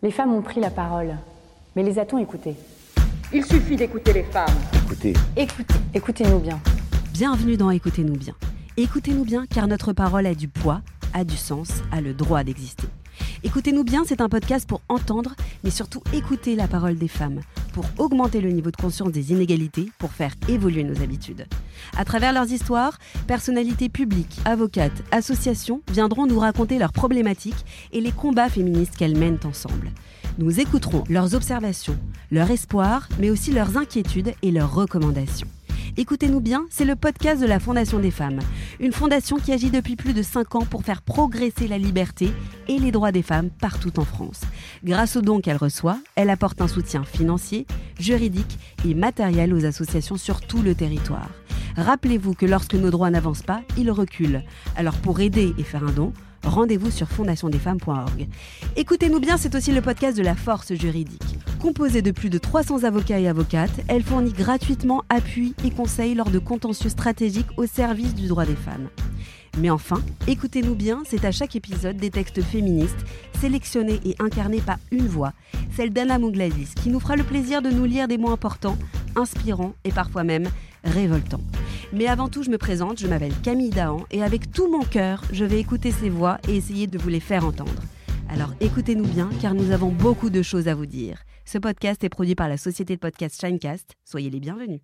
Les femmes ont pris la parole, mais les a-t-on écoutées? Il suffit d'écouter les femmes. Écoutez, Écoutez, écoutez-nous bien. Bienvenue dans Écoutez-nous bien. Écoutez-nous bien car notre parole a du poids, a du sens, a le droit d'exister. Écoutez-nous bien, c'est un podcast pour entendre, mais surtout écouter la parole des femmes, pour augmenter le niveau de conscience des inégalités, pour faire évoluer nos habitudes. À travers leurs histoires, personnalités publiques, avocates, associations viendront nous raconter leurs problématiques et les combats féministes qu'elles mènent ensemble. Nous écouterons leurs observations, leurs espoirs, mais aussi leurs inquiétudes et leurs recommandations. Écoutez-nous bien, c'est le podcast de la Fondation des femmes, une fondation qui agit depuis plus de 5 ans pour faire progresser la liberté et les droits des femmes partout en France. Grâce aux dons qu'elle reçoit, elle apporte un soutien financier, juridique et matériel aux associations sur tout le territoire. Rappelez-vous que lorsque nos droits n'avancent pas, ils reculent. Alors pour aider et faire un don, rendez-vous sur fondationdesfemmes.org. Écoutez-nous bien, c'est aussi le podcast de la force juridique. Composée de plus de 300 avocats et avocates, elle fournit gratuitement appui et conseils lors de contentieux stratégiques au service du droit des femmes. Mais enfin, écoutez-nous bien, c'est à chaque épisode des textes féministes, sélectionnés et incarnés par une voix, celle d'Anna Mougladis, qui nous fera le plaisir de nous lire des mots importants, inspirants et parfois même révoltants. Mais avant tout, je me présente, je m'appelle Camille Dahan et avec tout mon cœur, je vais écouter ces voix et essayer de vous les faire entendre. Alors écoutez-nous bien car nous avons beaucoup de choses à vous dire. Ce podcast est produit par la société de podcast Shinecast. Soyez les bienvenus.